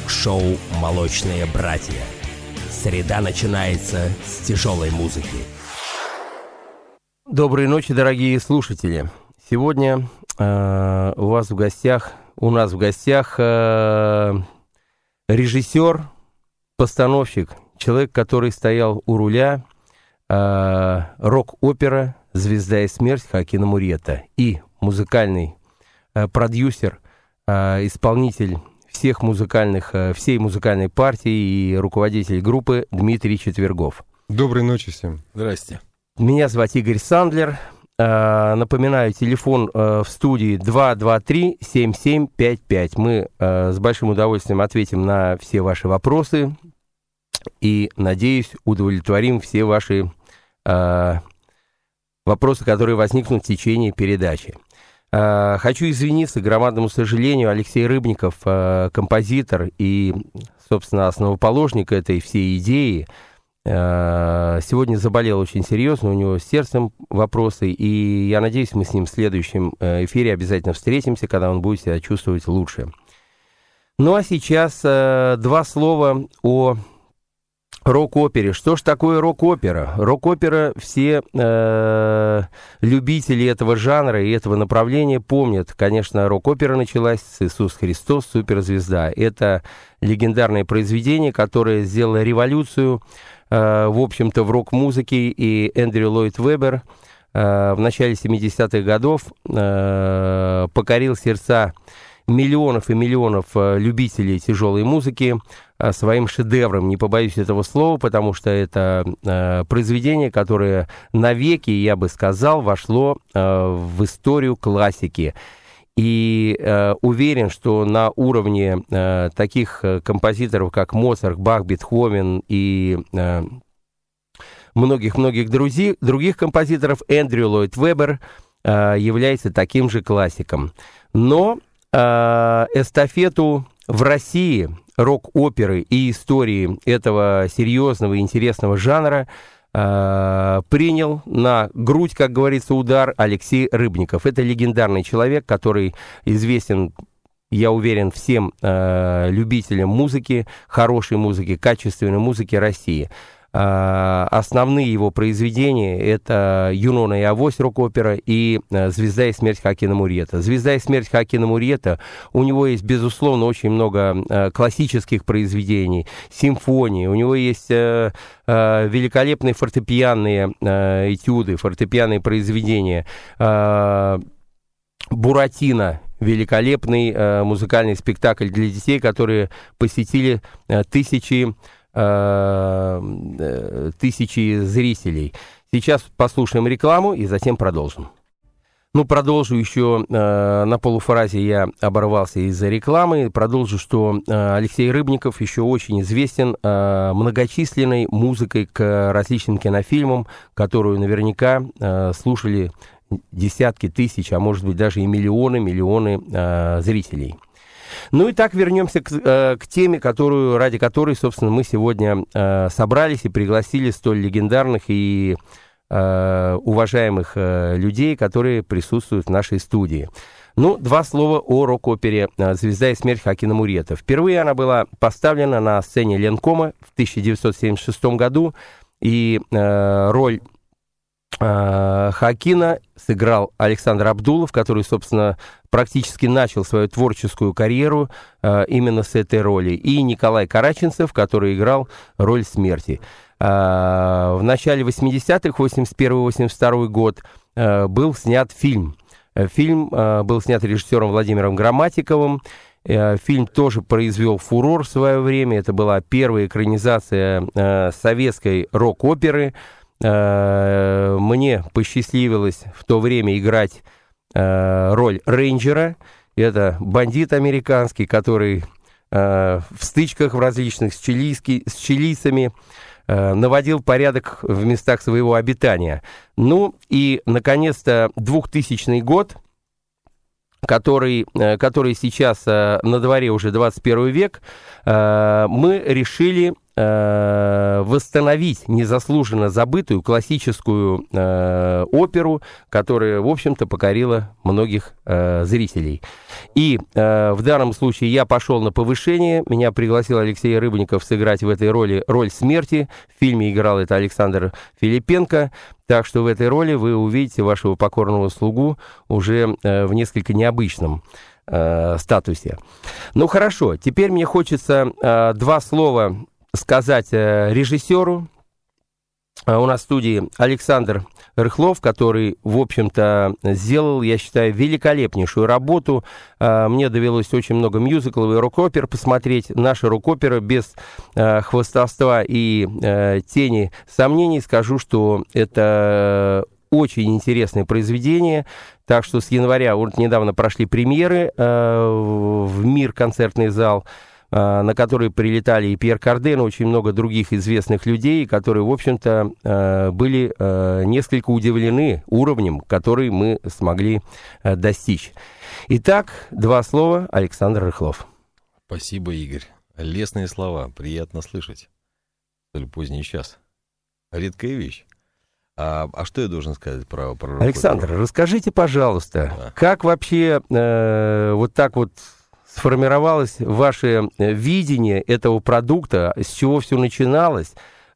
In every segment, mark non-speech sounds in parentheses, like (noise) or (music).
рок-шоу «Молочные братья». Среда начинается с тяжелой музыки. Доброй ночи, дорогие слушатели. Сегодня э, у вас в гостях, у нас в гостях э, режиссер, постановщик, человек, который стоял у руля э, рок-опера «Звезда и смерть» Хакина Мурета и музыкальный э, продюсер, э, исполнитель всех музыкальных, э, всей музыкальной партии и руководитель группы Дмитрий Четвергов. Доброй ночи всем. Здрасте. Меня зовут Игорь Сандлер. Э, напоминаю, телефон э, в студии 223-7755. Мы с большим удовольствием ответим на все ваши вопросы и, надеюсь, удовлетворим все ваши вопросы, которые возникнут в течение передачи. Э, хочу извиниться, громадному сожалению, Алексей Рыбников, э, композитор и, собственно, основоположник этой всей идеи, э, сегодня заболел очень серьезно, у него с сердцем вопросы, и я надеюсь, мы с ним в следующем эфире обязательно встретимся, когда он будет себя чувствовать лучше. Ну а сейчас два слова о Рок-опере. Что ж такое рок-опера? Рок-опера все э, любители этого жанра и этого направления помнят. Конечно, рок-опера началась с «Иисус Христос, суперзвезда». Это легендарное произведение, которое сделало революцию, э, в общем-то, в рок-музыке. И Эндрю Ллойд Вебер э, в начале 70-х годов э, покорил сердца миллионов и миллионов э, любителей тяжелой музыки своим шедевром, не побоюсь этого слова, потому что это э, произведение, которое навеки, я бы сказал, вошло в историю классики. И э, уверен, что на уровне э, таких композиторов, как Моцарт, Бах, Бетховен и э, многих-многих друзей, других композиторов, Эндрю Ллойд Вебер э, является таким же классиком. Но э, эстафету в России рок-оперы и истории этого серьезного и интересного жанра э, принял на грудь, как говорится, удар Алексей Рыбников. Это легендарный человек, который известен я уверен, всем э, любителям музыки, хорошей музыки, качественной музыки России. А, основные его произведения — это «Юнона и Авось» рок-опера и э, «Звезда и смерть Хакина Мурьета». «Звезда и смерть Хакина Мурьета» у него есть, безусловно, очень много э, классических произведений, симфонии, у него есть э, великолепные фортепианные этюды, фортепианные произведения. «Буратино» великолепный музыкальный спектакль для детей, которые посетили тысячи Э, тысячи зрителей. Сейчас послушаем рекламу и затем продолжим. Ну, продолжу еще э, на полуфразе я оборвался из-за рекламы. Продолжу, что э, Алексей Рыбников еще очень известен э, многочисленной музыкой к различным кинофильмам, которую наверняка э, слушали десятки тысяч, а может быть даже и миллионы, миллионы э, зрителей. Ну и так вернемся к, э, к теме, которую, ради которой, собственно, мы сегодня э, собрались и пригласили столь легендарных и э, уважаемых людей, которые присутствуют в нашей студии. Ну, два слова о рок-опере «Звезда и смерть» Хакина Мурета. Впервые она была поставлена на сцене Ленкома в 1976 году, и э, роль Хакина сыграл Александр Абдулов, который, собственно, практически начал свою творческую карьеру э, именно с этой роли, и Николай Караченцев, который играл роль смерти. Э, в начале 80-х, 81-82 год, э, был снят фильм. Э, фильм э, был снят режиссером Владимиром Грамматиковым. Э, фильм тоже произвел фурор в свое время. Это была первая экранизация э, советской рок-оперы. Э, мне посчастливилось в то время играть э, роль рейнджера. Это бандит американский, который э, в стычках в различных с, чилийски, с чилийцами наводил порядок в местах своего обитания. Ну и, наконец-то, 2000 год, который, который сейчас на дворе уже 21 век, мы решили э, восстановить незаслуженно забытую классическую э, оперу, которая, в общем-то, покорила многих э, зрителей. И э, в данном случае я пошел на повышение. Меня пригласил Алексей Рыбников сыграть в этой роли роль смерти. В фильме играл это Александр Филипенко. Так что в этой роли вы увидите вашего покорного слугу уже э, в несколько необычном э, статусе. Ну хорошо, теперь мне хочется э, два слова сказать э, режиссеру. Э, у нас в студии Александр Рыхлов, который, в общем-то, сделал, я считаю, великолепнейшую работу. Э, мне довелось очень много мюзиклов и рок-опер посмотреть. Наши рок-оперы без э, хвостовства и э, тени сомнений скажу, что это очень интересное произведение. Так что с января, вот недавно прошли премьеры в «Мир» концертный зал, на которые прилетали и Пьер Карден, и очень много других известных людей, которые, в общем-то, э, были э, несколько удивлены уровнем, который мы смогли э, достичь. Итак, два слова. Александр Рыхлов. Спасибо, Игорь. Лесные слова. Приятно слышать. Столь поздний час. Редкая вещь. А, а что я должен сказать про... про Александр, про... расскажите, пожалуйста, да. как вообще э, вот так вот сформировалось ваше э, видение этого продукта, с чего все начиналось?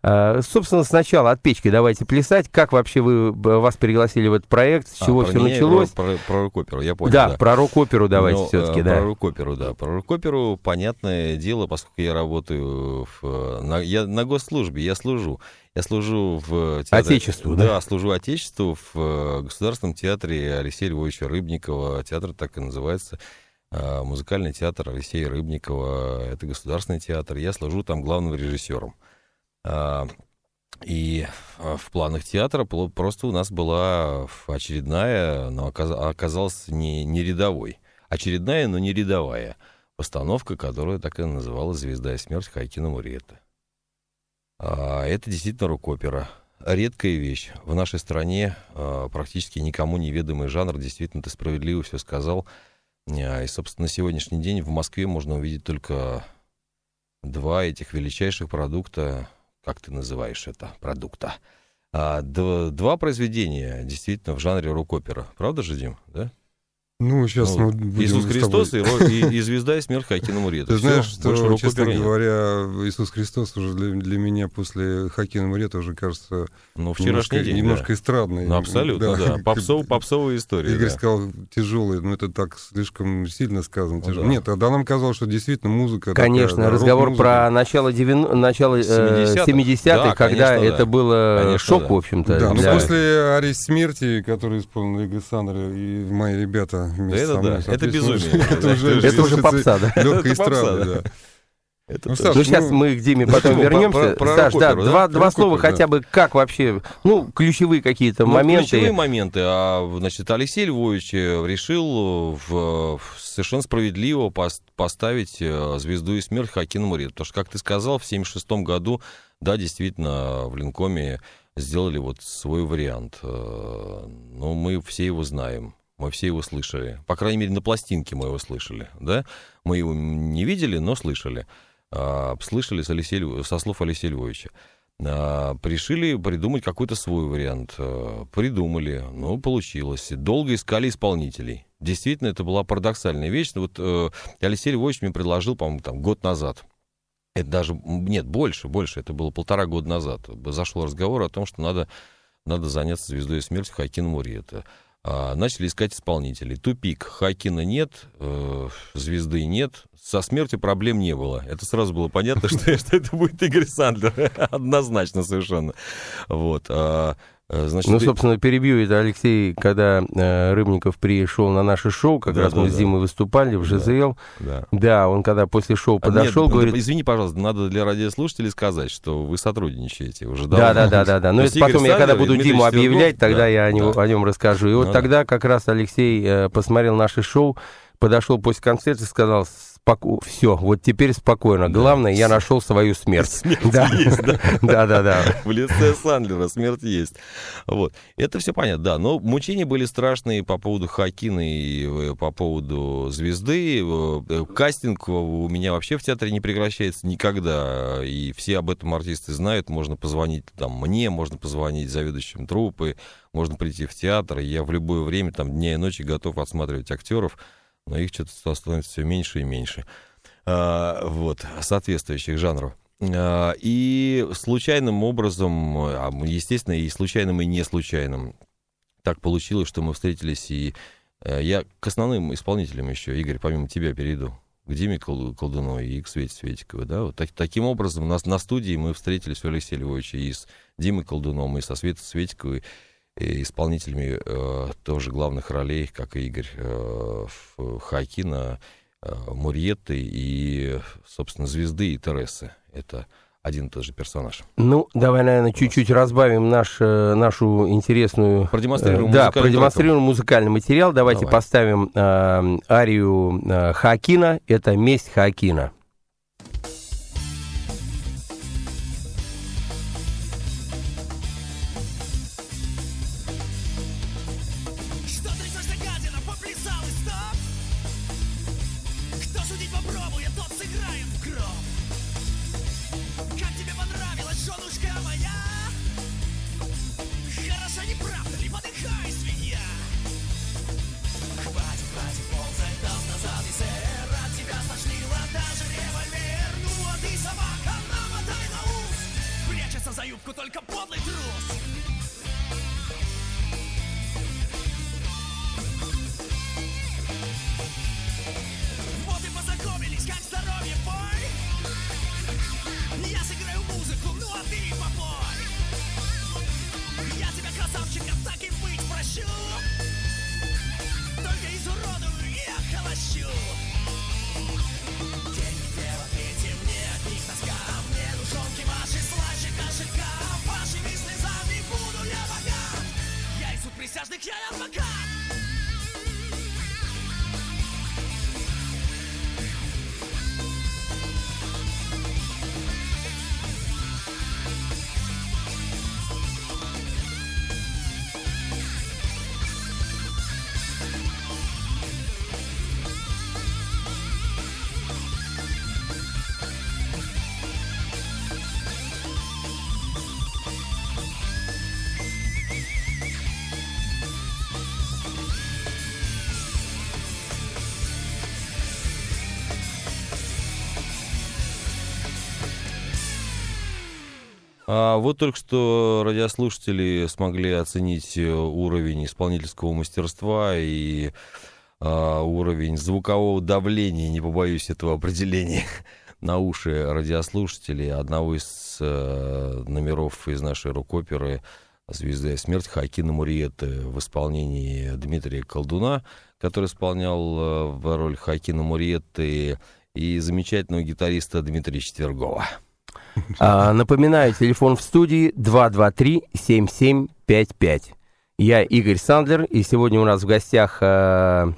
Э, собственно, сначала от печки давайте плясать. Как вообще вы, вас пригласили в этот проект? С а, чего все началось? Про, про, про рок-оперу, я понял. Да, да. про рок-оперу давайте Но, все-таки, да. Про рок-оперу, да. Про рок-оперу, понятное дело, поскольку я работаю в, на, я на госслужбе, я служу. Я служу в театре... Отечеству, да? Да, служу Отечеству в э, Государственном театре Алексея Львовича Рыбникова. Театр так и называется. Э, музыкальный театр Алексея Рыбникова. Это государственный театр. Я служу там главным режиссером. А, и э, в планах театра просто у нас была очередная, но оказалась не, не рядовой. Очередная, но не рядовая постановка, которая так и называлась «Звезда и смерть» Хайкина Муриета. А, это действительно рок-опера. Редкая вещь. В нашей стране а, практически никому неведомый жанр. Действительно, ты справедливо все сказал. А, и, собственно, на сегодняшний день в Москве можно увидеть только два этих величайших продукта. Как ты называешь это? Продукта. Два произведения действительно в жанре рок-опера. Правда же, Дим? Да? Ну, сейчас ну, мы будем Иисус Христос и, и, и звезда и смерть Хакина Мурета. Ты знаешь, Все, что, честно говоря, Иисус Христос уже для, для меня после Хакина Мурета уже кажется ну, вчерашний немножко, день, немножко да. эстрадный. Ну, абсолютно, да. да. (laughs) Попсов, попсовая история. Игорь да. сказал тяжелый, но это так слишком сильно сказано. Ну, да. Нет, тогда нам казалось, что действительно музыка Конечно, такая, разговор про начало, 90, начало 70-х, 70 да, когда конечно, это да. было конечно, шок, да. в общем-то. Да, для... но после «Арест смерти», который исполнил Александр и мои ребята вместе да, со мной, да это безумие. Это уже попса, да? Легкая эстрада, да. Это ну, Саш, ну, сейчас ну, мы к Диме потом вернемся. Про, про Саш, да, да, два, два слова да. хотя бы, как вообще, ну, ключевые какие-то ну, моменты. Ключевые моменты. А, значит, Алексей Львович э, решил в, в совершенно справедливо поставить э, звезду и смерть Хакина Мурит. Потому что, как ты сказал, в 76 году, да, действительно, в Линкоме сделали вот свой вариант. Э, ну, мы все его знаем. Мы все его слышали. По крайней мере, на пластинке мы его слышали. Да? Мы его не видели, но слышали. А, слышали с Алексея, со слов Алексея Львовича. А, пришили придумать какой-то свой вариант. А, придумали. Ну, получилось. Долго искали исполнителей. Действительно, это была парадоксальная вещь. Вот э, Алексей Львович мне предложил, по-моему, там, год назад. Это даже, нет, больше, больше. Это было полтора года назад. Зашел разговор о том, что надо, надо заняться звездой смерти Хакин Мури. Это начали искать исполнителей. Тупик. Хакина нет, э, звезды нет. Со смертью проблем не было. Это сразу было понятно, (laughs) что, это будет Игорь Сандлер. (laughs) Однозначно совершенно. Вот. А, значит, ну, собственно, перебью это Алексей, когда э, Рыбников пришел на наше шоу, как да, раз да, мы да. с Димой выступали в ЖЗЛ. Да, да. он когда после шоу подошел, а, нет, говорит... Извини, пожалуйста, надо для радиослушателей сказать, что вы сотрудничаете уже давно. Да, да, да, да. да. Но это потом я когда буду Диму объявлять, тогда да, я о, него, да. о нем расскажу. И вот ну, тогда да. как раз Алексей э, посмотрел наше шоу, подошел после концерта и сказал, споко... все, вот теперь спокойно. Главное, я нашел свою смерть. (laughs) Смерть да. есть, да? Да, да, да. В лице Сандлера смерть есть. Вот. Это все понятно, да. Но мучения были страшные по поводу Хакина и э, по поводу звезды. Э, кастинг у меня вообще в театре не прекращается никогда. И все об этом артисты знают. Можно позвонить там мне, можно позвонить заведующим труппы, можно прийти в театр. Я в любое время, там, дня и ночи готов отсматривать актеров но их что-то становится все меньше и меньше. А, вот, соответствующих жанров. А, и случайным образом, а, естественно, и случайным, и не случайным, так получилось, что мы встретились, и э, я к основным исполнителям еще, Игорь, помимо тебя перейду, к Диме Колдуновой и к Свете Светиковой, да, вот так, таким образом у нас на студии мы встретились у Алексея Львовича и с Димой Колдуновым, и со Светой Светиковой, исполнителями э, тоже главных ролей, как и Игорь э, Хакина, э, Мурьетты и, собственно, Звезды и Тересы. Это один и тот же персонаж. Ну, давай, наверное, чуть-чуть разбавим наш, э, нашу интересную... Продемонстрируем э, Да, продемонстрируем треком. музыкальный материал. Давайте Давай. поставим э, арию э, Хакина. Это «Месть Хакина». А вот только что радиослушатели смогли оценить э, уровень исполнительского мастерства и а, уровень звукового давления, не побоюсь этого определения, (laughs) на уши радиослушателей одного из а, номеров из нашей рок-оперы «Звезда и смерть» Хакина Муриеты в исполнении Дмитрия Колдуна, который исполнял э, в роль Хакина Муриеты и замечательного гитариста Дмитрия Четвергова. А, напоминаю, телефон в студии 223-7755. Я Игорь Сандлер, и сегодня у нас в гостях а,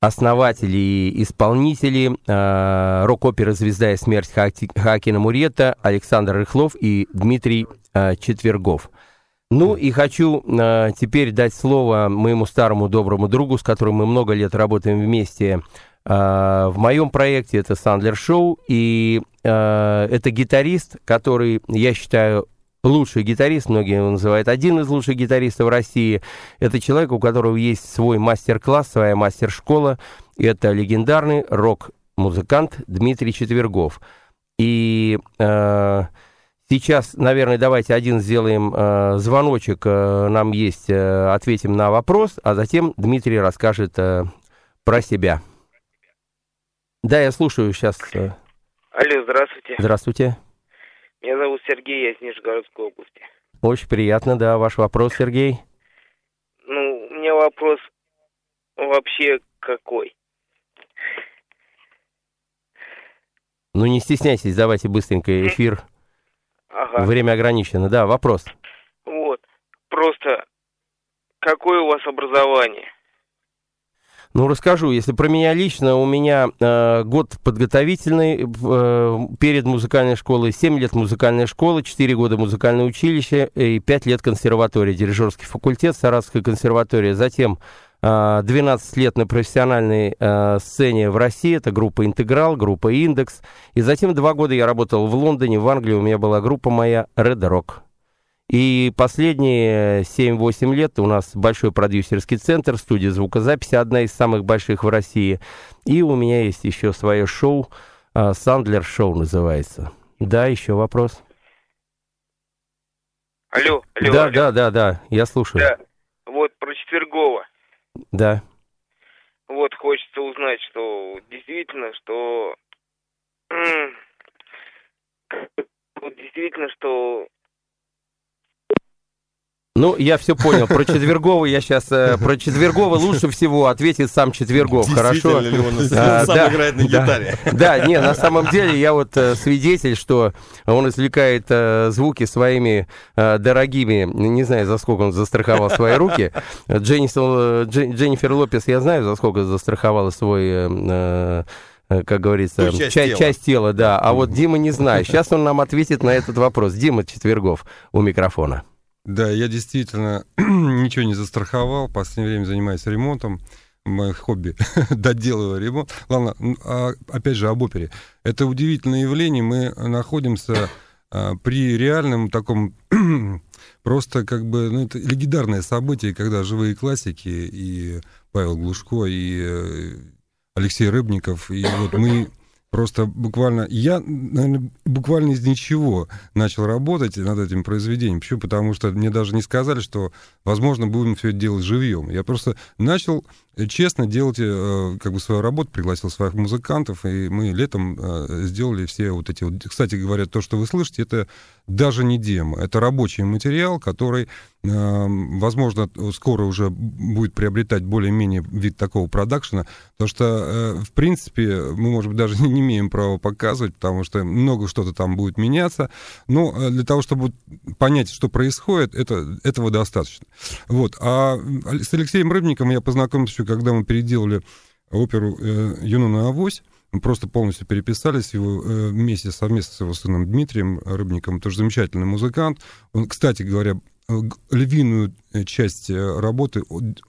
основатели и исполнители а, рок-оперы «Звезда и смерть» Хакина Мурета Александр Рыхлов и Дмитрий Четвергов. Ну и хочу а, теперь дать слово моему старому доброму другу, с которым мы много лет работаем вместе, а, в моем проекте это Сандлер Шоу, и э, это гитарист, который, я считаю, лучший гитарист, многие его называют один из лучших гитаристов России. Это человек, у которого есть свой мастер-класс, своя мастер-школа. Это легендарный рок-музыкант Дмитрий Четвергов. И э, сейчас, наверное, давайте один сделаем э, звоночек, э, нам есть, э, ответим на вопрос, а затем Дмитрий расскажет э, про себя. Да, я слушаю сейчас. Э. Алло, здравствуйте. Здравствуйте. Меня зовут Сергей, я из Нижегородской области. Очень приятно, да. Ваш вопрос, Сергей? Ну, у меня вопрос вообще какой? Ну, не стесняйтесь, давайте быстренько эфир. Ага. Время ограничено. Да, вопрос. Вот. Просто какое у вас образование? Ну, расскажу. Если про меня лично, у меня э, год подготовительный э, перед музыкальной школой, 7 лет музыкальной школы, 4 года музыкальное училище и 5 лет консерватория, дирижерский факультет, Саратовская консерватория. Затем 12 лет на профессиональной э, сцене в России, это группа «Интеграл», группа «Индекс». И затем 2 года я работал в Лондоне, в Англии, у меня была группа моя «Red Rock». И последние 7-8 лет у нас большой продюсерский центр, студия звукозаписи, одна из самых больших в России. И у меня есть еще свое шоу, а, Сандлер Шоу называется. Да, еще вопрос. Алло, алло. Да, алло. да, да, да, я слушаю. Да. Вот про Четвергова. Да. Вот хочется узнать, что действительно, что... (clears throat) действительно, что... Ну, я все понял. Про Четвергова я сейчас... Про Четвергова лучше всего ответит сам Четвергов, хорошо? Ли он А, сам да, играет на да. гитаре? Да, не, на самом деле я вот э, свидетель, что он извлекает э, звуки своими э, дорогими, не знаю, за сколько он застраховал свои руки. Дженнифер, Дж- Дженнифер Лопес, я знаю, за сколько застраховала свой... э, э, э, как говорится, Ту часть ча- тела. часть тела, да. А вот Дима не знаю. Сейчас он нам ответит на этот вопрос. Дима Четвергов у микрофона. Да, я действительно (clears throat) ничего не застраховал. В последнее время занимаюсь ремонтом. Мое хобби (laughs) доделываю ремонт. Ладно, а, опять же об опере. Это удивительное явление. Мы находимся а, при реальном таком (clears throat) просто как бы ну, это легендарное событие, когда живые классики и Павел Глушко и э, Алексей Рыбников и вот мы просто буквально я наверное, буквально из ничего начал работать над этим произведением. Почему? Потому что мне даже не сказали, что возможно будем все это делать живьем. Я просто начал э, честно делать э, как бы свою работу, пригласил своих музыкантов, и мы летом э, сделали все вот эти вот. Кстати говоря, то, что вы слышите, это даже не демо, это рабочий материал, который, возможно, скоро уже будет приобретать более-менее вид такого продакшена, потому что, в принципе, мы, может быть, даже (laughs) не имеем права показывать, потому что много что-то там будет меняться, но э, для того, чтобы понять, что происходит, это, этого достаточно. Вот. А с Алексеем Рыбником я познакомился еще, когда мы переделали оперу э, «Юнона Авось», мы просто полностью переписались его э, вместе, совместно с его сыном Дмитрием Рыбником, тоже замечательный музыкант. Он, кстати говоря, э, львиную э, часть работы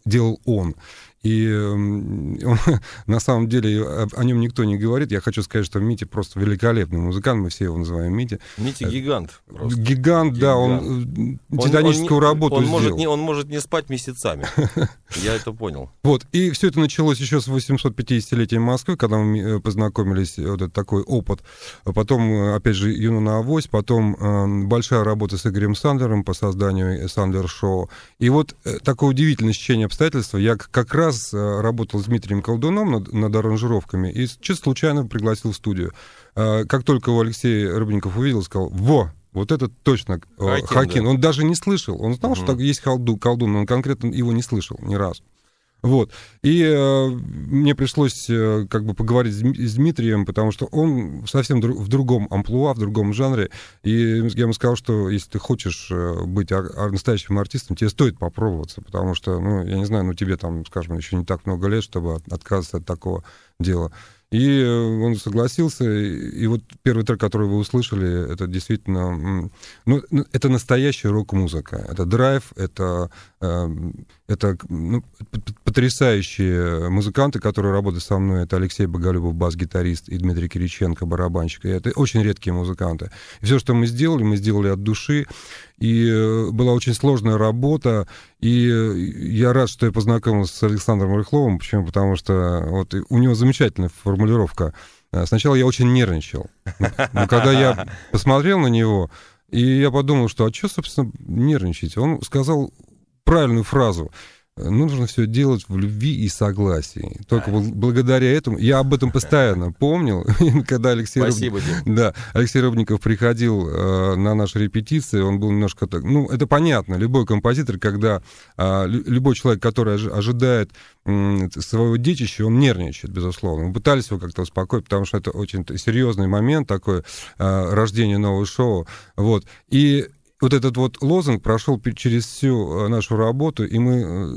делал он. И эм, он, (laughs) на самом деле о, нем никто не говорит. Я хочу сказать, что Митя просто великолепный музыкант, мы все его называем Митя. Митя гигант. просто. Гигант, да, он э, Он- титаническую он работу он сделал. может, не, он может не спать месяцами. (laughs) Я это понял. Вот, и все это началось еще с 850-летия Москвы, когда мы э, познакомились, вот это такой опыт. А Потом, э, опять же, Юна на авось, потом э, большая работа с Игорем Сандлером по созданию Сандлер Шоу. И вот э, такое удивительное стечение обстоятельств. Я как раз э, работал с Дмитрием Колдуном над, над аранжировками и чисто случайно пригласил в студию. Э, Как только его Алексей Рыбников увидел, сказал, во, вот это точно э, Хакин, Хакин. да. Он даже не слышал. Он знал, что Мгм. так есть колду- колдун, но он конкретно его не слышал ни разу. Вот. И э, мне пришлось э, как бы поговорить с, Дми- с Дмитрием, потому что он совсем дру- в другом амплуа, в другом жанре. И я ему сказал, что если ты хочешь э, быть ар- настоящим артистом, тебе стоит попробоваться, потому что, ну, я не знаю, ну, тебе там, скажем, еще не так много лет, чтобы от- отказываться от такого дела. И э, он согласился, и вот первый трек, который вы услышали, это действительно, ну, ну, это настоящая рок-музыка. Это драйв, это, э, это ну, потрясающие музыканты, которые работают со мной. Это Алексей Боголюбов, бас-гитарист, и Дмитрий Кириченко, барабанщик. И это очень редкие музыканты. И все, что мы сделали, мы сделали от души. И э, была очень сложная работа. И э, я рад, что я познакомился с Александром Рыхловым. Почему? Потому что вот и у него замечательная формулировка. Э, Сначала я очень нервничал. Но когда я посмотрел на него, и я подумал, что а что, собственно, нервничать? Он сказал правильную фразу. «Э, Нужно все делать в любви и согласии. Только бл- благодаря этому я об этом постоянно (laughs) помнил, (laughs) когда Алексей Рыб- Спасибо, Дим. да, Алексей Рыбников приходил э, на наши репетиции, он был немножко так, ну, это понятно, любой композитор, когда а, лю- любой человек, который ожи- ожидает м, своего детища, он нервничает, безусловно. Мы пытались его как-то успокоить, потому что это очень серьезный момент такой, а, рождение нового шоу, вот. И вот этот вот лозунг прошел через всю э, нашу работу, и мы, э,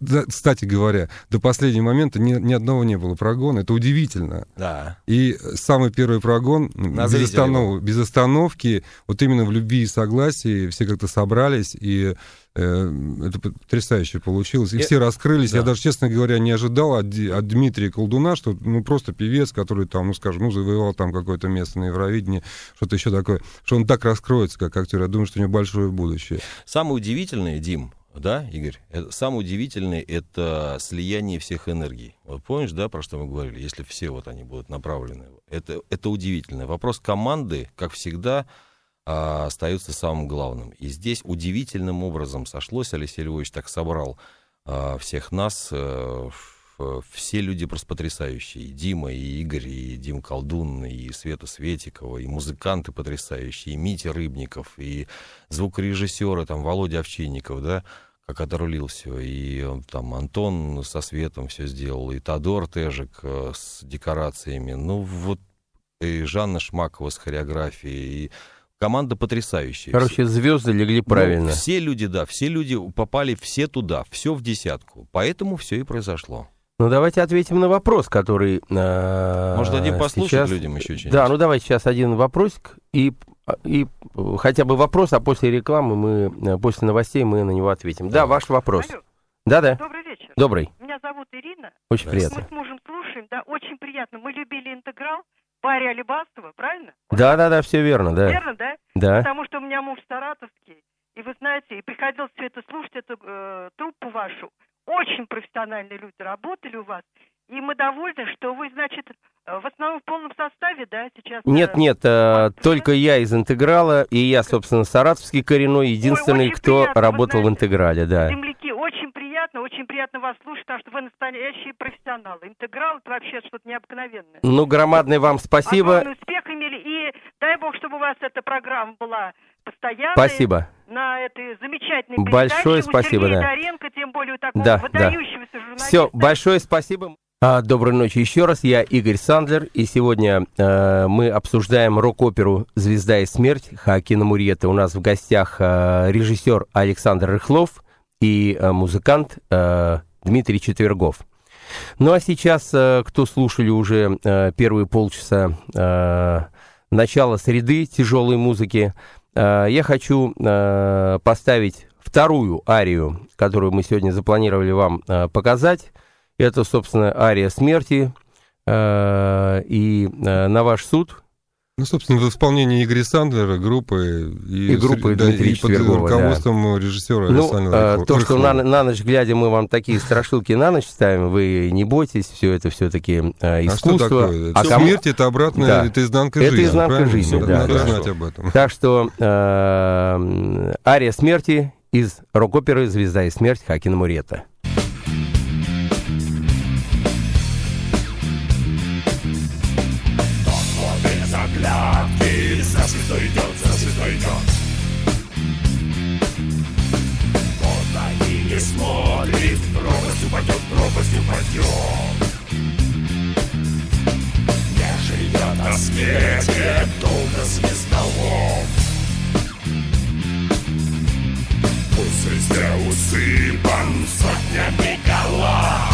да, кстати говоря, до последнего момента ни, ни одного не было прогона. Это удивительно. Да. И самый первый прогон На без, останов- без остановки, вот именно в любви и согласии все как-то собрались, и э, это потрясающе получилось. И Э, все раскрылись. да. Я даже, честно говоря, не ожидал от, от Дмитрия Колдуна, что ну просто певец, который там, ну скажем, ну завоевал там какое-то место на Евровидении, что-то еще такое, что он так раскроется как актер. Я думаю, что у него большое будущее. Самое удивительное, Дим, да, Игорь, это, самое удивительное это слияние всех энергий. Вот помнишь, да, про что мы говорили, если все вот они будут направлены. Это, это удивительно. Вопрос команды, как всегда, а, остается самым главным. И здесь удивительным образом сошлось, Алексей Львович так собрал а, всех нас, в- все люди просто потрясающие. И Дима, и Игорь, и Дим Колдун, и Света Светикова, и музыканты потрясающие, и Митя Рыбников, и звукорежиссеры, там, Володя Овчинников, да, как отрулил все, и э, там Антон со светом все сделал, и Тодор Тежик э, с декорациями, ну вот, и Жанна Шмакова с хореографией, и команда потрясающая. Короче, звезды легли Ну, правильно. все люди, да, все люди попали все туда, все в десятку. Поэтому все и произошло. Ну, давайте ответим на вопрос, который... э, Может, дадим послушать сейчас- людям еще что-нибудь? Да, ну давайте сейчас один вопросик и, и хотя бы вопрос, а после рекламы мы, э, после новостей мы на него ответим. Да, Да. ваш вопрос. Алло, Да-да, добрый вечер. добрый, Меня зовут Ирина. очень Да. приятно. Мы с мужем слушаем, да, очень приятно. Мы любили интеграл Барри Алибастова, правильно? Да-да-да, все верно, да. Верно, да? Да. Потому что у меня муж саратовский, и вы знаете, и приходилось все это слушать, эту э, труппу вашу. Очень профессиональные люди работали у вас, и мы довольны, что вы, значит, э, в основном в полном составе, да, сейчас? э, Нет, нет, э, только я из интеграла, и я, собственно, саратовский коренной, единственный, очень кто приятно, работал в знаете. интеграле, да. Земляки, очень приятно, очень приятно вас слушать, потому что вы настоящие профессионалы. Интеграл это вообще что-то необыкновенное. Ну, громадное вам спасибо. Огромный успех имели. И дай бог, чтобы у вас эта программа была постоянной. Спасибо. На этой замечательной Большое спасибо, Сергея да. Даренко, тем более такого Да, да. выдающегося журналиста. Все, большое спасибо. А, доброй ночи еще раз. Я Игорь Сандлер, и сегодня э, мы обсуждаем рок-оперу «Звезда и смерть» Хакина Мурьета. У нас в гостях э, режиссер Александр Рыхлов и э, музыкант э, Дмитрий Четвергов. Ну а сейчас, э, кто слушали уже э, первые полчаса э, начала среды тяжелой музыки, я хочу э, поставить вторую арию, которую мы сегодня запланировали вам э, показать. Это, собственно, ария смерти. Э, и э, на ваш суд Ну, собственно, в исполнении Игоря Сандлера, группы и, И группы да, Дмитрия и под Четвергова, да. руководством режиссера Ну, Александра э, Рыхлова. то, что на, на ночь глядя мы вам такие страшилки на ночь ставим, вы не бойтесь, все это все-таки А что искусство. такое? А Это кому- Смерть — это обратная, Да. это изнанка Это жизни. изнанка правильно? жизни, Надо- да, Надо да. знать об этом. Так что э, ария смерти из рок-оперы «Звезда и смерть» Хакина Мурета. Сытый идет за сытый идет Поздно и не смотрит Пропасть упадет, пропасть упадет Не живет на свете Долго звездолом Пусть везде усыпан сотнями голов.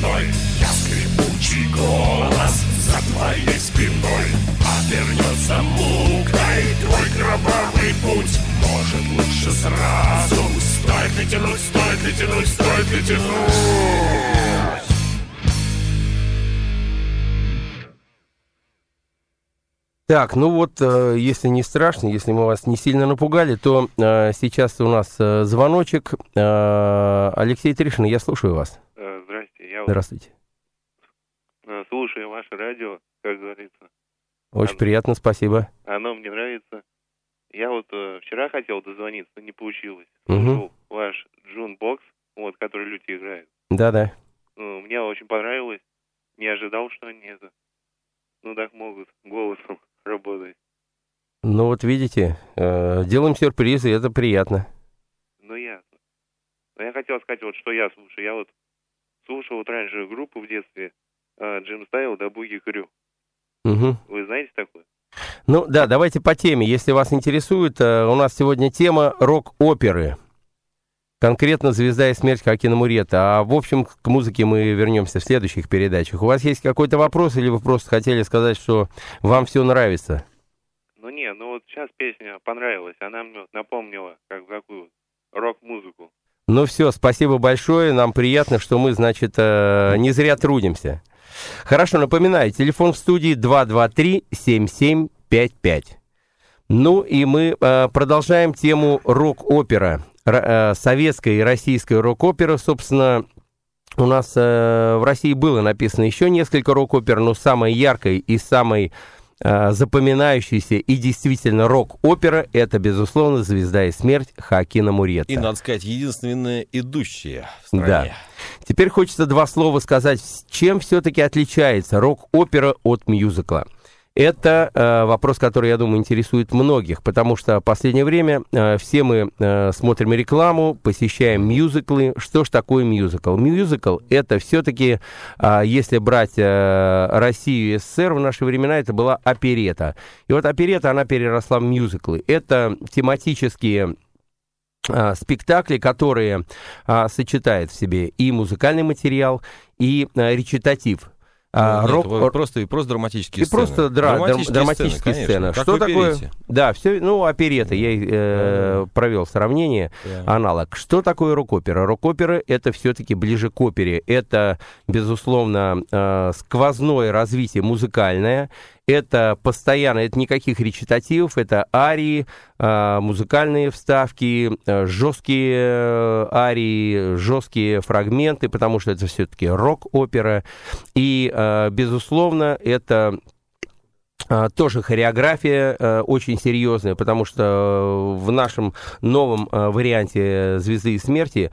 земной. Я скрипучий голос за твоей спиной. Обернется мукой твой кровавый путь. Может лучше сразу. Стоит ли тянуть, стоит ли тянуть, стоит ли тянуть. Так, ну вот, э, если не страшно, если мы вас не сильно напугали, то э, сейчас у нас э, звоночек. Э, Алексей Тришин, я слушаю вас. Э, Здрасте, я вот Здравствуйте. э, слушаю ваше радио, как говорится. Очень Оно- приятно, спасибо. Оно мне нравится. Я вот э, вчера хотел дозвониться, но не получилось. Слушал ваш Jukebox, вот, который люди играют. Да-да. Ну, мне очень понравилось. Не ожидал, что они это... Ну, так могут голосом (laughs) работать. Ну вот видите, э, делаем сюрпризы, это приятно. Ну, ясно. Но я хотел сказать, вот что я слушаю. Я вот слушал вот раньше группу в детстве э, Джим Стайл да Буги Крю. Мгм. Вы знаете такое? Ну да, давайте по теме. Если вас интересует, э, у нас сегодня тема рок-оперы. Конкретно «Звезда и смерть» Хакина Мурета. А в общем, к музыке мы вернемся в следующих передачах. У вас есть какой-то вопрос или вы просто хотели сказать, что вам все нравится? Ну, не, ну вот сейчас песня понравилась. Она мне напомнила, как какую рок-музыку. Ну все, спасибо большое. Нам приятно, что мы, значит, э, не зря трудимся. Хорошо, напоминаю, телефон в студии 223-7755. Ну и мы э, продолжаем тему рок-опера. Р- э, советская и российская рок-опера, собственно, у нас э, в России было написано еще несколько рок-опер, но самой яркой и самой э, запоминающейся и действительно рок-опера это, безусловно, «Звезда и смерть» Хакина Мурета. И, надо сказать, единственная идущая в стране. Да. Теперь хочется два слова сказать, чем все-таки отличается рок-опера от мюзикла. Это э, вопрос, который, я думаю, интересует многих, потому что в последнее время э, все мы э, смотрим рекламу, посещаем мюзиклы. Что ж такое мюзикл? Мюзикл — это все-таки, если брать Россию и СССР в наши времена, это была оперета. И вот оперета, она переросла в мюзиклы. Это тематические спектакли, которые а, сочетают в себе и музыкальный материал, и а, речитатив. А, Ну, нет, рок- просто, просто драматические и сцены. просто дра- драм- драматические конечно, сцены. как Что такое? оперете. Да, все, ну, оперета, я э, провел сравнение, Да. аналог. Что такое рок-опера? Рок-опера это все-таки ближе к опере. Это, безусловно, э, сквозное развитие музыкальное. Это постоянно, это никаких речитативов, это арии, э, музыкальные вставки, э, жесткие э, арии, жесткие фрагменты, потому что это все-таки рок-опера. И, э, безусловно, это а, тоже хореография очень серьезная, потому что в нашем новом варианте «Звезды и смерти»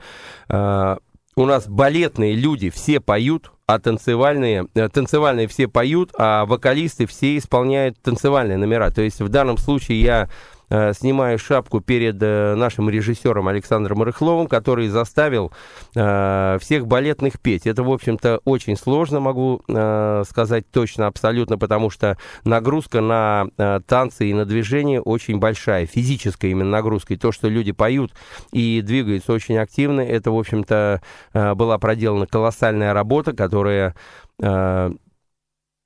у нас балетные люди все поют, а танцевальные, э, танцевальные все поют, а вокалисты все исполняют танцевальные номера. То есть в данном случае я снимаю шапку перед э, нашим режиссером Александром Рыхловым, который заставил э, всех балетных петь. Это, в общем-то, очень сложно, могу э, сказать точно, абсолютно, потому что нагрузка на э, танцы и на движение очень большая, физическая именно нагрузка. И то, что люди поют и двигаются очень активно, это, в общем-то, э, была проделана колоссальная работа, которая э,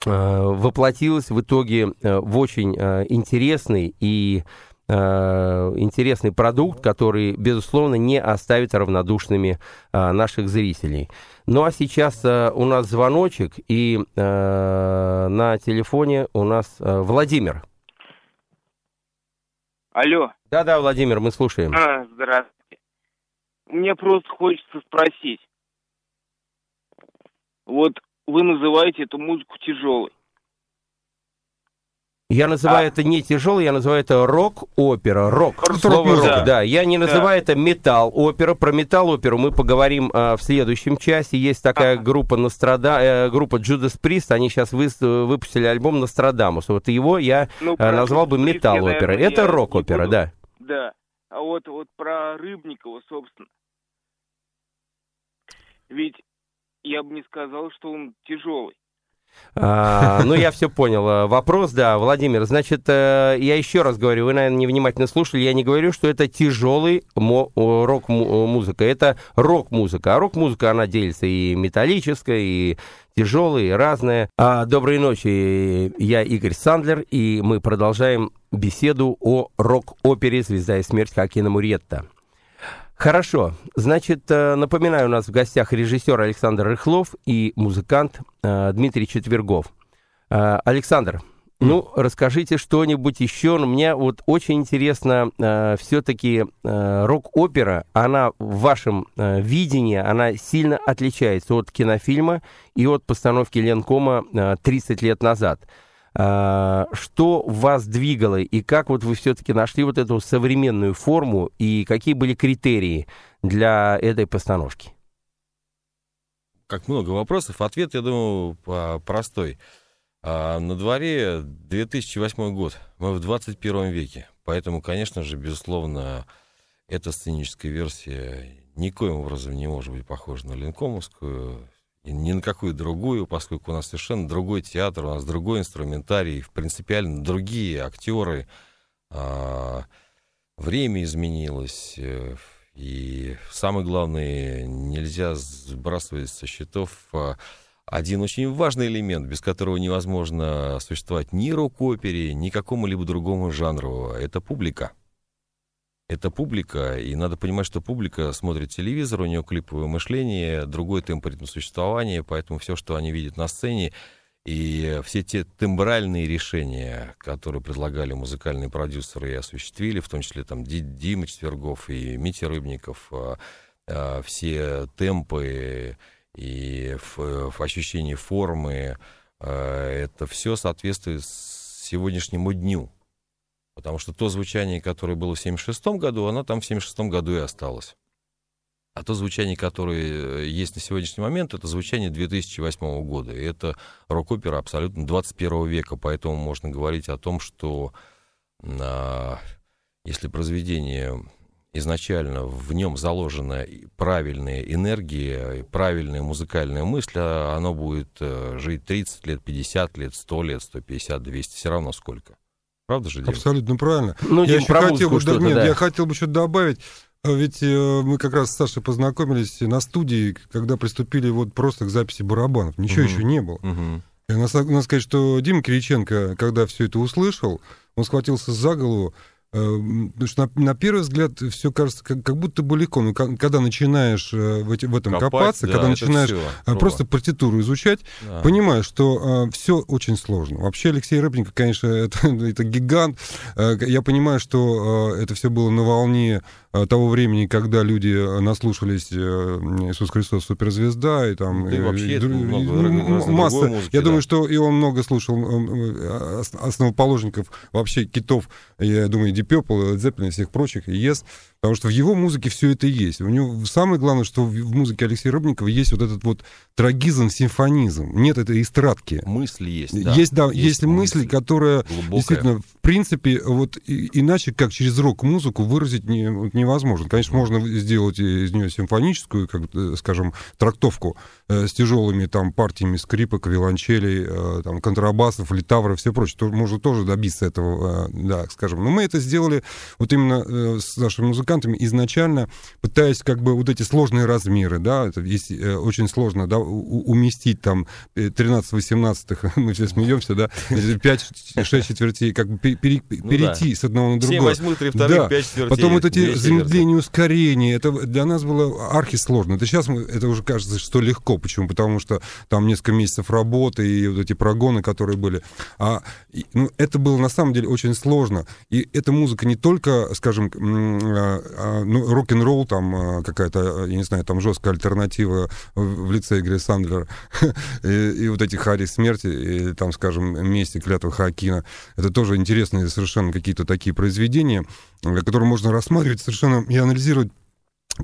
э, воплотилась в итоге э, в очень э, интересный и э, интересный продукт, который, безусловно, не оставит равнодушными э, наших зрителей. Ну а сейчас э, у нас звоночек, и э, на телефоне у нас э, Владимир. Алло. Да-да, Владимир, мы слушаем. А, здравствуйте. Мне просто хочется спросить. Вот вы называете эту музыку тяжелой. Я называю это не тяжелый, я называю это рок-опера. Рок. Слово рок, да. Я не Да. называю это металл-опера. Про металл-оперу мы поговорим а, в следующем часе. Есть такая Ага. группа Настрада, э, группа Judas Priest. Они сейчас вы- выпустили альбом Нострадамус. Вот его я Ну, э, про назвал бы металл-опера. наверное, Это рок-опера, да. Да. А вот, вот про Рыбникова, собственно. Ведь я бы не сказал, что он тяжелый. А, ну, я (laughs) все понял. А, Вопрос, да, Владимир. Значит, э, я еще раз говорю, вы, наверное, невнимательно слушали. Я не говорю, что это тяжелый рок-музыка. Это рок-музыка. А рок-музыка, она делится и металлическая, и тяжелая, и разная. А, доброй ночи. Я Игорь Сандлер, и мы продолжаем беседу о рок-опере «Звезда и смерть» Хакина Муретта. Хорошо. Значит, э, напоминаю, у нас в гостях режиссер Александр Рыхлов и музыкант э, Дмитрий Четвергов. Э, Александр, ну, расскажите что-нибудь еще. Ну, Мне вот очень интересно, все-таки рок-опера, она в вашем э, видении, она сильно отличается от кинофильма и от постановки Ленкома э, 30 лет назад. А, что вас двигало и как вот вы все-таки нашли вот эту современную форму и какие были критерии для этой постановки? Как много вопросов. Ответ, я думаю, простой. А на дворе 2008 год. Мы в 21 веке. Поэтому, конечно же, безусловно, эта сценическая версия никоим образом не может быть похожа на Линкомовскую, ни на какую другую, поскольку у нас совершенно другой театр, у нас другой инструментарий, принципиально другие актеры. А, время изменилось, э, и самое главное, нельзя сбрасывать со счетов а, один очень важный элемент, без которого невозможно существовать ни рок-опере, ни какому-либо другому жанру. Это публика. Это публика, и надо понимать, что публика смотрит телевизор, у нее клиповое мышление, другой темп ритм существования, поэтому все, что они видят на сцене, и все те тембральные решения, которые предлагали музыкальные продюсеры и осуществили, в том числе там Дима Четвергов и Митя Рыбников, а, а, все темпы, и ощущении формы, э, это все соответствует сегодняшнему дню. Потому что то звучание, которое было в 76 году, оно там в 76 году и осталось. А то звучание, которое есть на сегодняшний момент, это звучание 2008 года. И это рок-опера абсолютно 21 века. Поэтому можно говорить о том, что а, если произведение изначально в нем заложена правильная энергия, правильная музыкальная мысль, а оно будет э, жить 30 лет, 50 лет, 100 лет, 150, 200, все равно сколько. Правда же, Дим? Абсолютно правильно. Ну, я Дим, еще хотел бы, да, нет, да. я хотел бы что-то добавить. А Ведь э, мы как раз с Сашей познакомились на студии, когда приступили вот просто к записи барабанов. Ничего Мгм. еще не было. Мгм. И надо, надо сказать, что Дима Кириченко, когда все это услышал, он схватился за голову, потому что на, на первый взгляд все кажется как, как будто бы легко. Но ка- когда начинаешь э, в, эти- в этом Копать, копаться, да, когда начинаешь всё, э, просто партитуру изучать, Да. понимаешь, что все очень сложно. Вообще Алексей Рыбников, конечно, (laughs) это, это гигант. Э, я понимаю, что э, это все было на волне э, того времени, когда люди э, наслушались э, Иисус Христос суперзвезда и там Да и э, вообще это дру- много ну, масса. музыки, я да. думаю, что и он много слушал э, э, ос- основоположников вообще китов, я думаю, Deep Purple, Zeppelin и всех прочих, и Yes, потому что в его музыке все это есть. У него самое главное, что в музыке Алексея Рыбникова есть вот этот вот трагизм, симфонизм. Нет этой эстрадки. Мысли есть. да. Есть, да, есть, мысль, которая глубокая. действительно, в принципе, вот и- иначе, как через рок-музыку, выразить не- вот невозможно. Конечно, можно сделать из нее симфоническую, как, э, скажем, трактовку э, с тяжелыми там партиями скрипок, виолончелей, э, там, контрабасов, литавров, все прочее. То, можно тоже добиться этого, э, да, скажем. Но мы это сделали вот именно э, с нашими музыкантами изначально, пытаясь как бы вот эти сложные размеры, да, это есть э, очень сложно, да, у- уместить там 13-18, (laughs) мы все смеемся, да, 5-6 четвертей, как бы пе- пере- Ну перейти с одного на 7 другое. восьмых, 3 вторых, Да. 5 четвертей. Потом вот эти замедления, ускорения, это для нас было архисложно. Это сейчас мы, это уже кажется, что легко. Почему? Потому что там несколько месяцев работы и вот эти прогоны, которые были. А и, ну, это было на самом деле очень сложно. И эта музыка не только, скажем, а, а, ну, рок-н-ролл, там а, какая-то, я не знаю, там жесткая альтернатива в, лице Игоря Сандлера (laughs) и, и вот эти Хари смерти, и там, скажем, месть и клятва Хакина. Это тоже интересные совершенно какие-то такие произведения, э, которые можно рассматривать совершенно и анализировать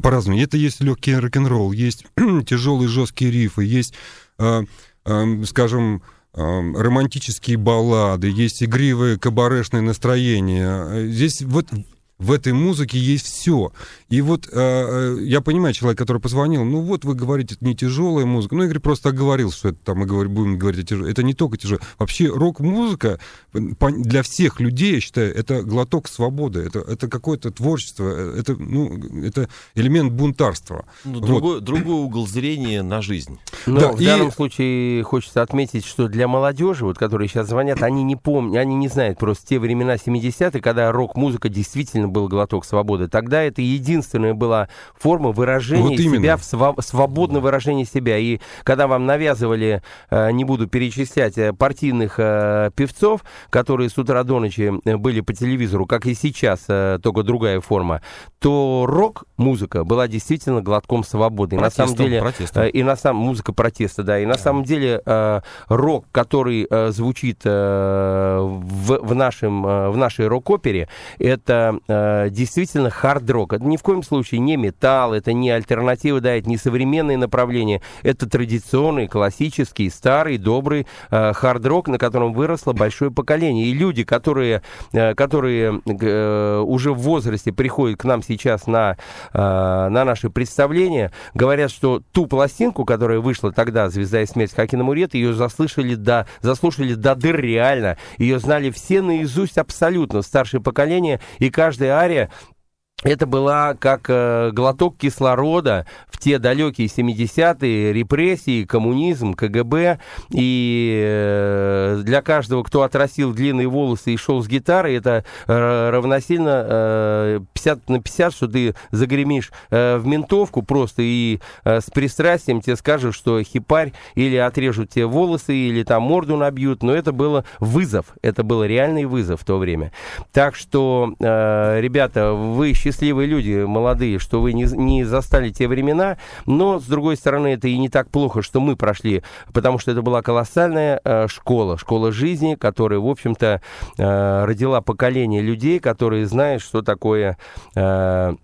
по-разному. Это есть легкий рок-н-ролл, есть (clears throat) тяжелые жесткие рифы, есть, э, э, скажем, э, романтические баллады, есть игривые кабарешные настроения. Э, Здесь вот в этой музыке есть все. И вот э, э, я понимаю, человек, который позвонил, ну вот вы говорите, это не тяжелая музыка. Ну, Игорь просто оговорил, что это там мы говорим, будем говорить о тяжелой. Это не только тяжелая. Вообще рок-музыка э, для всех людей, я считаю, это глоток свободы, это, это какое-то творчество, э, это, ну, это элемент бунтарства. Ну, Вот. другой, другой угол зрения на жизнь. Но Да, в и- данном случае хочется отметить, что для молодежи, вот, которые сейчас звонят, они не помнят, они не знают просто те времена 70-х, когда рок-музыка действительно действительно был глоток свободы. Тогда это единственная была форма выражения Вот именно. себя, в сва- свободное выражение себя. И когда вам навязывали, э, не буду перечислять, э, партийных э, певцов, которые с утра до ночи были по телевизору, как и сейчас, только другая форма, то рок-музыка была действительно глотком свободы. И на самом Протестом, деле, протестом. и на самом музыка протеста, да, и на самом деле э, рок, который э, звучит э, в, в нашем э, в нашей рок-опере, это э, действительно хард-рок. Это ни в коем случае не металл, это не альтернатива, да, это не современные направления, это традиционный, классический, старый, добрый э, хард-рок, на котором выросло большое поколение. И люди, которые, э, которые э, уже в возрасте приходят к нам сейчас на, э, на наши представления, говорят, что ту пластинку, которая вышла тогда, «Звезда и смерть» Хакина Мурет, ее заслышали до, заслушали до дыр реально. Ее знали все наизусть абсолютно, старшее поколение, и каждая ария это была как э, глоток кислорода в те далекие 70-е, репрессии, коммунизм, КГБ. И э, для каждого, кто отрастил длинные волосы и шел с гитарой, это э, равносильно э, 50 на 50, что ты загремишь э, в ментовку просто и э, с пристрастием тебе скажут, что хипарь или отрежут тебе волосы, или там морду набьют. Но это было вызов, это был реальный вызов в то время. Так что, э, ребята, вы счастливые люди, молодые, что вы не, не застали те времена, но, с другой стороны, это и не так плохо, что мы прошли, потому что это была колоссальная э, школа, школа жизни, которая, в общем-то, э, родила поколение людей, которые знают, что такое... э,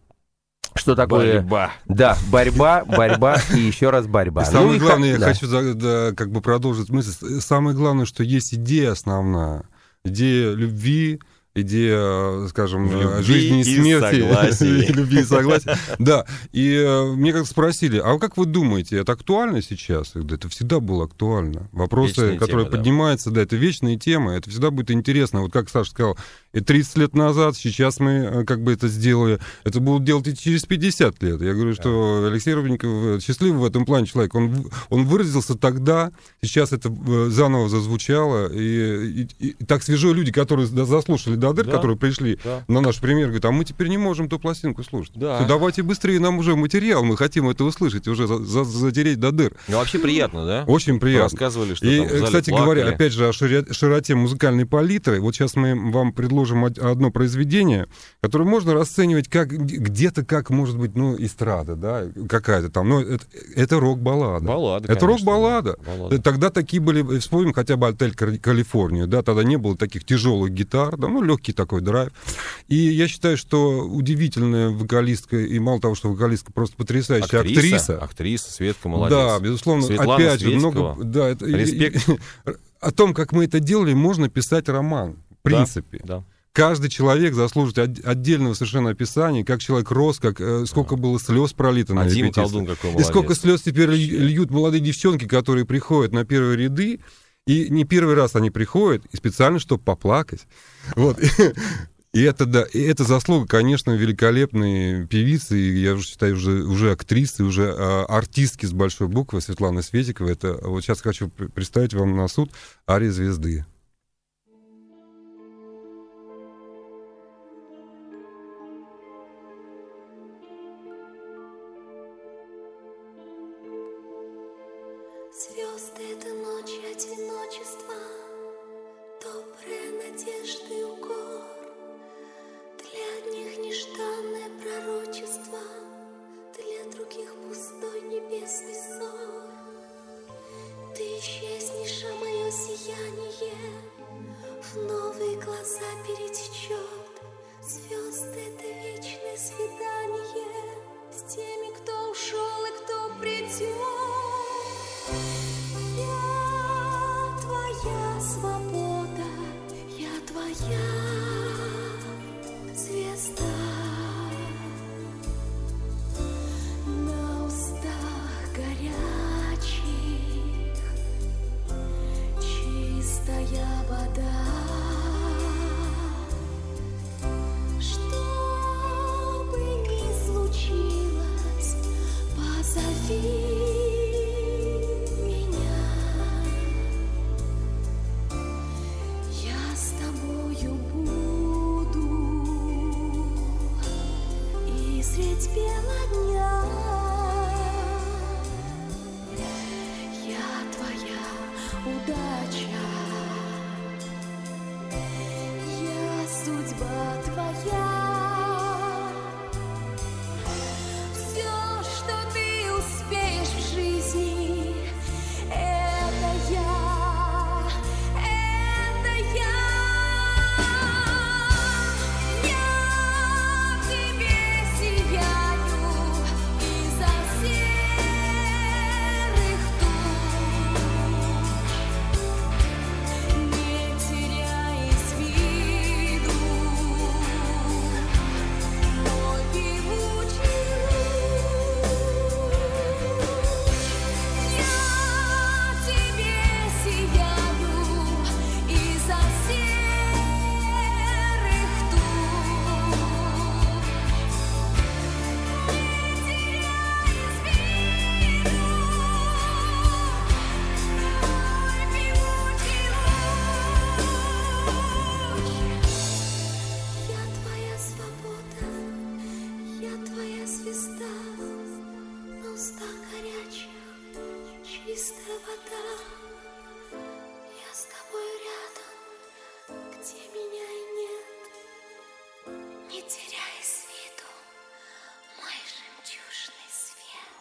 что такое... Борьба. Да, борьба, борьба и еще раз борьба. И самое Ну и главное, я да. хочу да, как бы продолжить мысль. Самое главное, что есть идея основная. Идея любви, идея, скажем, Любви жизни и смерти. И (laughs) любви и согласия. Да. И э, мне как спросили, а как вы думаете, это актуально сейчас? Да, это всегда было актуально. Вопросы, Вечная которые тема, поднимаются, да, это вечные темы, это всегда будет интересно. Вот как Саша сказал, и 30 лет назад, сейчас мы э, как бы это сделали, это будут делать и через 50 лет. Я говорю, что Алексей Рубинков э, счастливый в этом плане человек. Он, он выразился тогда, сейчас это заново зазвучало, и, и- и так свежо люди, которые за- заслушали до дыр, Да. которые пришли Да. на наш пример, говорят, а мы теперь не можем ту пластинку слушать. Да. Всё, давайте быстрее, нам уже материал, мы хотим это услышать, уже за- за- затереть до дыр. Ну, вообще приятно, да? Очень приятно. Рассказывали, что И, там зале кстати плакали. говоря, опять же, о широте музыкальной палитры. Вот сейчас мы вам предложим од- одно произведение, которое можно расценивать как где-то как, может быть, ну, эстрада, да, какая-то там. Но это, это рок-баллада. Баллада, Это рок-баллада. да. Баллада. Тогда такие были, вспомним хотя бы «Отель Кали- Калифорнию», да, тогда не было таких тяжелых гитар, да, ну, легкий такой драйв. И я считаю, что удивительная вокалистка, и мало того, что вокалистка, просто потрясающая актриса. Актриса, Светка, молодец. Да, безусловно. Светлана опять же, Светского. много... Да, это, Респект. о том, как мы это делали, можно писать роман. В принципе. Да. Каждый человек заслужит от- отдельного совершенно описания, как человек рос, как, э, сколько было слез пролито на А Дима репетициях. Колдун какой И сколько слез теперь ль- льют молодые девчонки, которые приходят на первые ряды, и не первый раз они приходят, и специально, чтобы поплакать. Вот. И это, да, и это заслуга, конечно, великолепной певицы, я уже считаю, уже, уже актрисы, уже а, артистки с большой буквы Светланы Светиковой. Это вот сейчас хочу пр- представить вам на суд Ария. Звезды —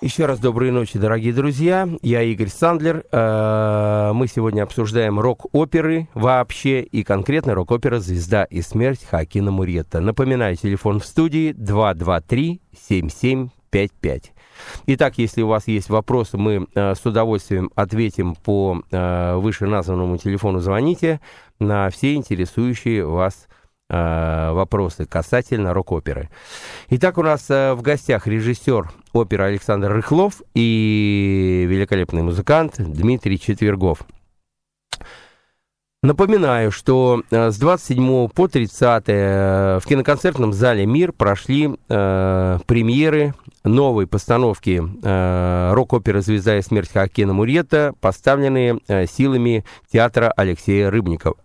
Еще раз доброй ночи, дорогие друзья. Я Игорь Сандлер. Э, Мы сегодня обсуждаем рок-оперы вообще и конкретно рок-опера «Звезда и смерть» Хакина Муретта. Напоминаю, телефон в студии 223-7755. Итак, если у вас есть вопросы, мы э, с удовольствием ответим по э, вышеназванному телефону. Звоните на все интересующие вас э, вопросы касательно рок-оперы. Итак, у нас э, в гостях режиссер оперы Александр Рыхлов и великолепный музыкант Дмитрий Четвергов. Напоминаю, что э, с 27 по 30 э, в киноконцертном зале «Мир» прошли э, премьеры новой постановки э, рок-оперы «Звезда и смерть» Хакена Мурета, поставленные э, силами театра Алексея Рыбникова.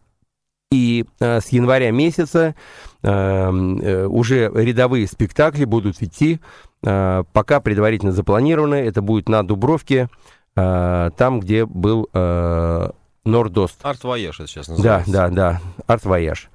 И э, с января месяца э, э, уже рядовые спектакли будут идти, э, пока предварительно запланированы. Это будет на Дубровке, э, там, где был э, Нордост. Арт-вояж это сейчас Да, называется. да, да, арт-вояж.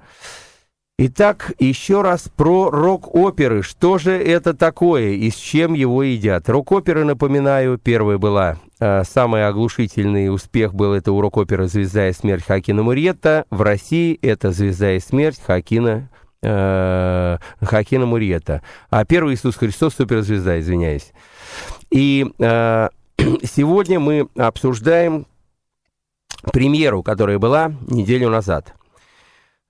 Итак, еще раз про рок-оперы. Что же это такое и с чем его едят? Рок-оперы, напоминаю, первая была, самый оглушительный успех был это у рок-оперы «Звезда и смерть» Хоакина Мурьетты. В России это «Звезда и смерть» Хоакина, э, Хакина Мурьетта. А первый Иисус Христос суперзвезда, извиняюсь. И э, (clears throat) сегодня мы обсуждаем премьеру, которая была неделю назад.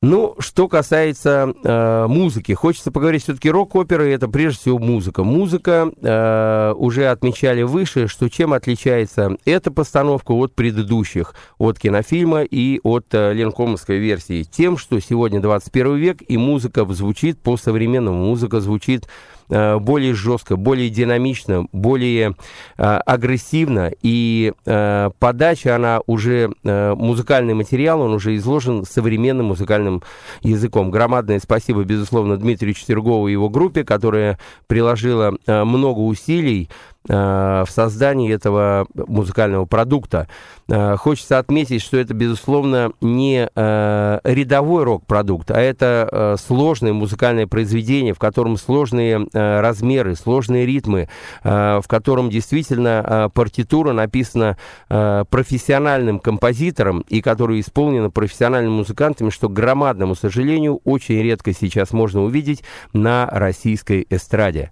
Ну, что касается э, музыки, хочется поговорить все-таки рок-оперы, это прежде всего музыка. Музыка, э, уже отмечали выше, что чем отличается эта постановка от предыдущих, от кинофильма и от э, ленкомовской версии. Тем, что сегодня 21 век, и музыка звучит по-современному, музыка звучит более жестко, более динамично, более э, агрессивно, и э, подача, она уже, э, музыкальный материал, он уже изложен современным музыкальным языком. Громадное спасибо, безусловно, Дмитрию Четвергову и его группе, которая приложила э, много усилий э, в создании этого музыкального продукта. Э, Хочется отметить, что это, безусловно, не э, рядовой рок-продукт, а это э, сложное музыкальное произведение, в котором сложные э, размеры, сложные ритмы, э, в котором действительно э, партитура написана э, профессиональным композитором и которая исполнена профессиональными музыкантами, что, к громадному сожалению, очень редко сейчас можно увидеть на российской эстраде.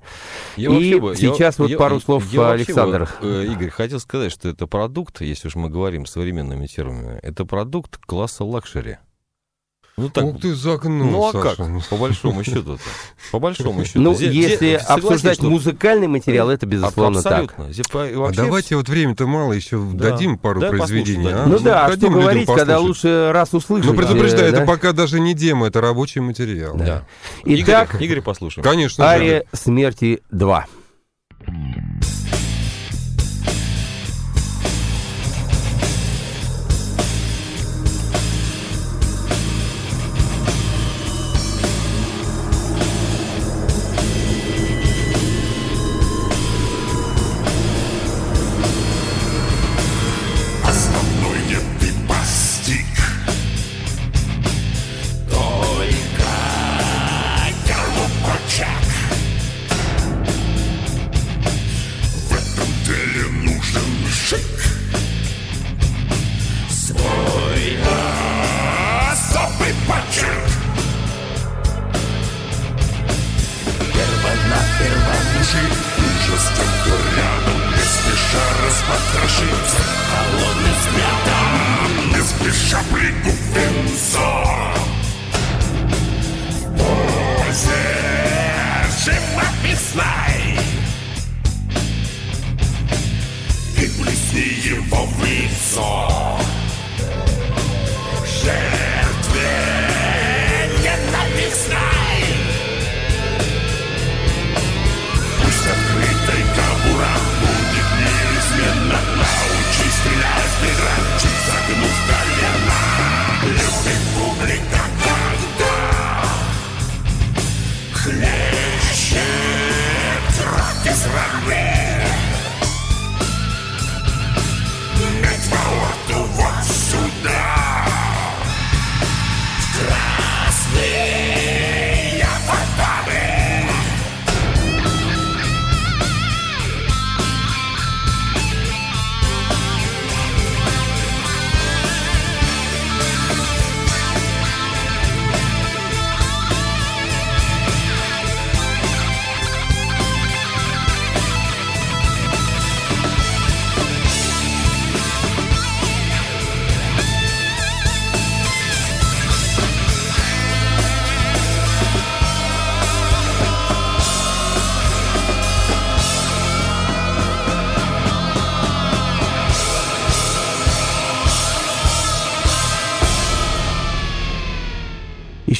Я И вообще бы- я- сейчас вот я- пару слов, я вообще Александр. бы, э, Игорь, хотел сказать, что это продукт, если уж мы говорим современными терминами, это продукт класса лакшери. Ну так, Ух ты загнул, ну а Саша. как, по большому счету-то? По большому счету. Ну, Зе- зе- если согласись, обсуждать что- музыкальный материал, это, безусловно, так. Абсолютно. Зе- по- А вообще давайте вот время-то мало, еще Да. дадим пару Дай произведений. а? да. Ну да, а что говорить, когда лучше раз услышать. Ну, предупреждаю, э, это да? пока даже не демо, это рабочий материал. Да. Итак, Игорь, Игорь, послушаем. Конечно же. Ария смерти 2. Основное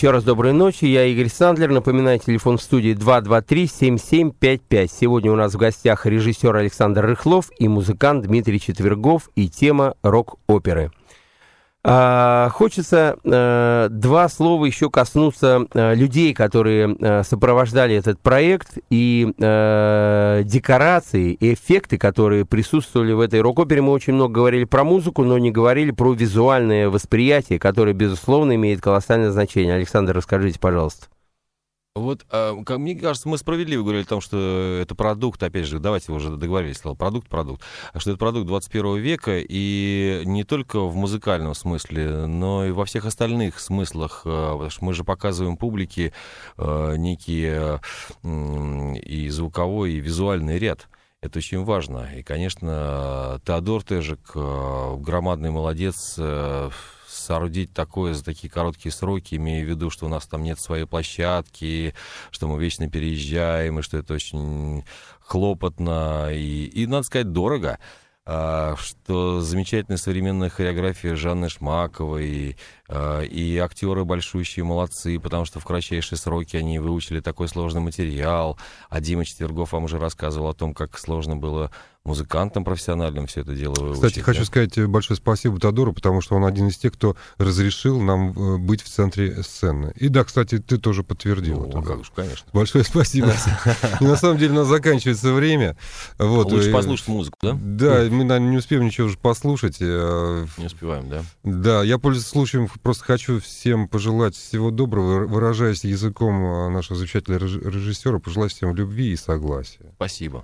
Еще раз доброй ночи, я Игорь Сандлер. Напоминаю, телефон в студии 223-7755. Сегодня у нас в гостях режиссер Александр Рыхлов и музыкант Дмитрий Четвергов и тема рок-оперы. А, хочется а, два слова еще коснуться а, людей, которые а, сопровождали этот проект, и а, декорации, и эффекты, которые присутствовали в этой рок-опере. Мы очень много говорили про музыку, но не говорили про визуальное восприятие, которое, безусловно, имеет колоссальное значение. Александр, расскажите, пожалуйста. Вот, а, как мне кажется, мы справедливо говорили о том, что это продукт, опять же, давайте уже договорились, сказал, продукт, продукт, что это продукт 21 века, и не только в музыкальном смысле, но и во всех остальных смыслах, а, потому что мы же показываем публике а, некие м, и звуковой, и визуальный ряд. Это очень важно. И, конечно, Теодор Тежик, а, громадный молодец, а, соорудить такое за такие короткие сроки, имея в виду, что у нас там нет своей площадки, что мы вечно переезжаем, и что это очень хлопотно и, и надо сказать, дорого. А, что замечательная современная хореография Жанны Шмаковой, и актеры большущие молодцы, потому что в кратчайшие сроки они выучили такой сложный материал. А Дима Четвергов вам уже рассказывал о том, как сложно было музыкантам профессиональным все это дело выучить. Кстати, хочу сказать большое спасибо Тодору, потому что он один из тех, кто разрешил нам э, быть в центре сцены. И да, кстати, ты тоже подтвердил Ну, как уж, конечно. Большое спасибо. И (laughs) на самом деле у нас заканчивается время. Вот, Лучше послушать музыку, да? Да, мы, наверное, не успеем ничего уже послушать. Э, Не успеваем, да? Да, я, пользуясь случаем, просто хочу всем пожелать всего доброго, выражаясь языком э, нашего замечательного реж- режиссера, пожелать всем любви и согласия. Спасибо.